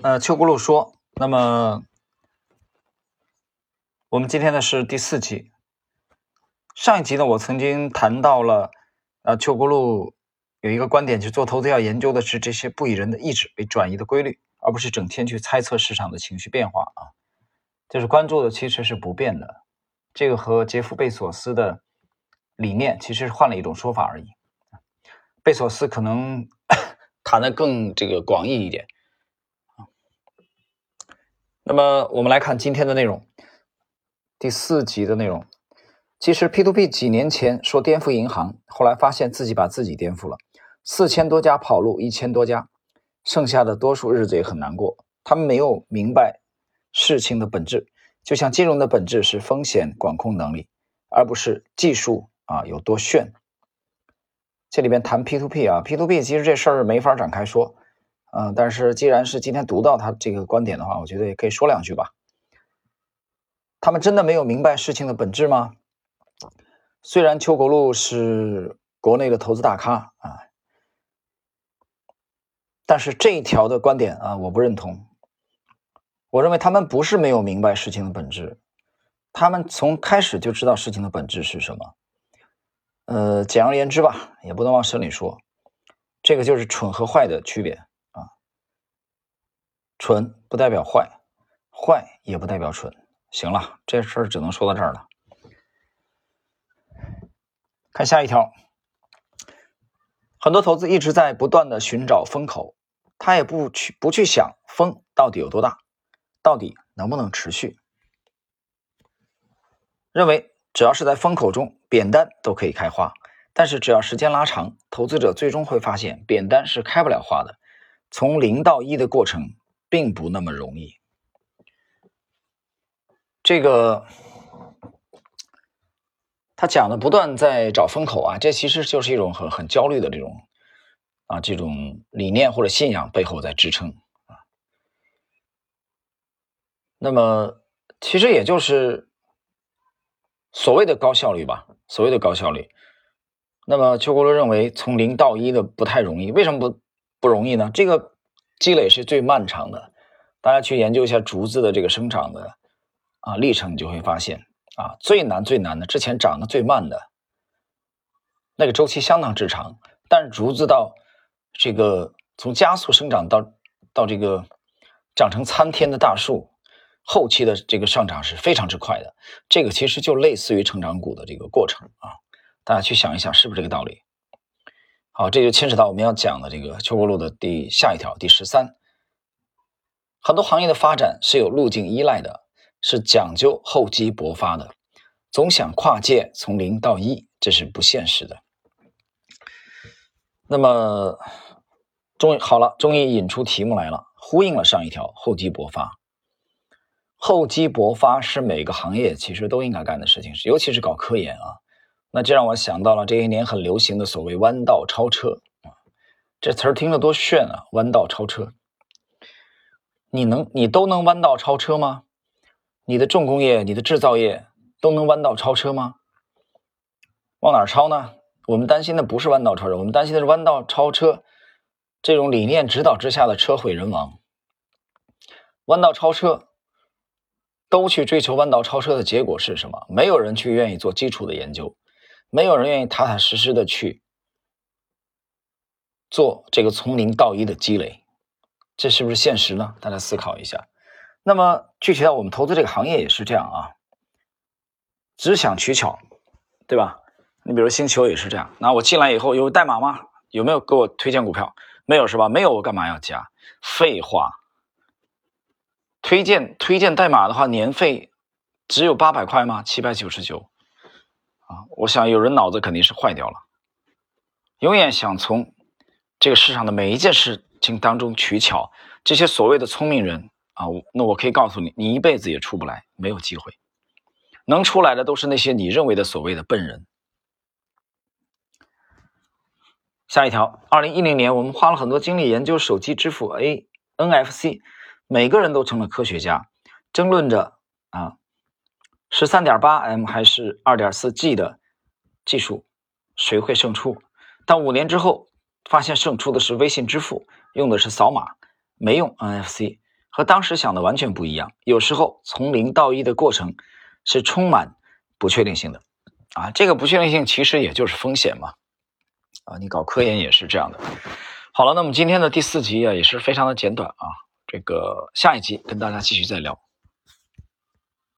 呃，邱国禄说，那么我们今天呢是第四集。上一集呢，我曾经谈到了，呃，邱国禄有一个观点，就是做投资要研究的是这些不以人的意志为转移的规律，而不是整天去猜测市场的情绪变化啊。就是关注的其实是不变的，这个和杰夫贝索斯的理念其实是换了一种说法而已。贝索斯可能 谈的更这个广义一点。那么我们来看今天的内容，第四集的内容。其实 P to P 几年前说颠覆银行，后来发现自己把自己颠覆了。四千多家跑路，一千多家，剩下的多数日子也很难过。他们没有明白事情的本质，就像金融的本质是风险管控能力，而不是技术啊有多炫。这里边谈 P to P 啊，P to P 其实这事儿没法展开说。嗯，但是既然是今天读到他这个观点的话，我觉得也可以说两句吧。他们真的没有明白事情的本质吗？虽然邱国禄是国内的投资大咖啊，但是这一条的观点啊，我不认同。我认为他们不是没有明白事情的本质，他们从开始就知道事情的本质是什么。呃，简而言之吧，也不能往深里说，这个就是蠢和坏的区别。蠢不代表坏，坏也不代表蠢。行了，这事儿只能说到这儿了。看下一条，很多投资一直在不断的寻找风口，他也不去不去想风到底有多大，到底能不能持续。认为只要是在风口中，扁担都可以开花。但是只要时间拉长，投资者最终会发现，扁担是开不了花的。从零到一的过程。并不那么容易。这个他讲的不断在找风口啊，这其实就是一种很很焦虑的这种啊这种理念或者信仰背后在支撑啊。那么其实也就是所谓的高效率吧，所谓的高效率。那么邱国罗认为，从零到一的不太容易，为什么不不容易呢？这个。积累是最漫长的，大家去研究一下竹子的这个生长的啊历程，你就会发现啊最难最难的，之前长得最慢的那个周期相当之长，但是竹子到这个从加速生长到到这个长成参天的大树，后期的这个上涨是非常之快的，这个其实就类似于成长股的这个过程啊，大家去想一想，是不是这个道理？好，这就牵扯到我们要讲的这个邱国路的第下一条，第十三。很多行业的发展是有路径依赖的，是讲究厚积薄发的。总想跨界从零到一，这是不现实的。那么，终于好了，终于引出题目来了，呼应了上一条厚积薄发。厚积薄发是每个行业其实都应该干的事情，尤其是搞科研啊。那这让我想到了这些年很流行的所谓弯道超车啊，这词儿听着多炫啊！弯道超车，你能你都能弯道超车吗？你的重工业、你的制造业都能弯道超车吗？往哪超呢？我们担心的不是弯道超车，我们担心的是弯道超车这种理念指导之下的车毁人亡。弯道超车。都去追求弯道超车的结果是什么？没有人去愿意做基础的研究。没有人愿意踏踏实实的去做这个从零到一的积累，这是不是现实呢？大家思考一下。那么具体到我们投资这个行业也是这样啊，只想取巧，对吧？你比如星球也是这样。那我进来以后有代码吗？有没有给我推荐股票？没有是吧？没有我干嘛要加？废话。推荐推荐代码的话，年费只有八百块吗？七百九十九。啊，我想有人脑子肯定是坏掉了，永远想从这个世上的每一件事情当中取巧。这些所谓的聪明人啊，那我可以告诉你，你一辈子也出不来，没有机会。能出来的都是那些你认为的所谓的笨人。下一条，二零一零年，我们花了很多精力研究手机支付 A NFC，每个人都成了科学家，争论着啊。十三点八 M 还是二点四 G 的技术，谁会胜出？但五年之后，发现胜出的是微信支付，用的是扫码，没用 NFC。和当时想的完全不一样。有时候从零到一的过程是充满不确定性的，啊，这个不确定性其实也就是风险嘛，啊，你搞科研也是这样的。好了，那么今天的第四集啊也是非常的简短啊，这个下一集跟大家继续再聊。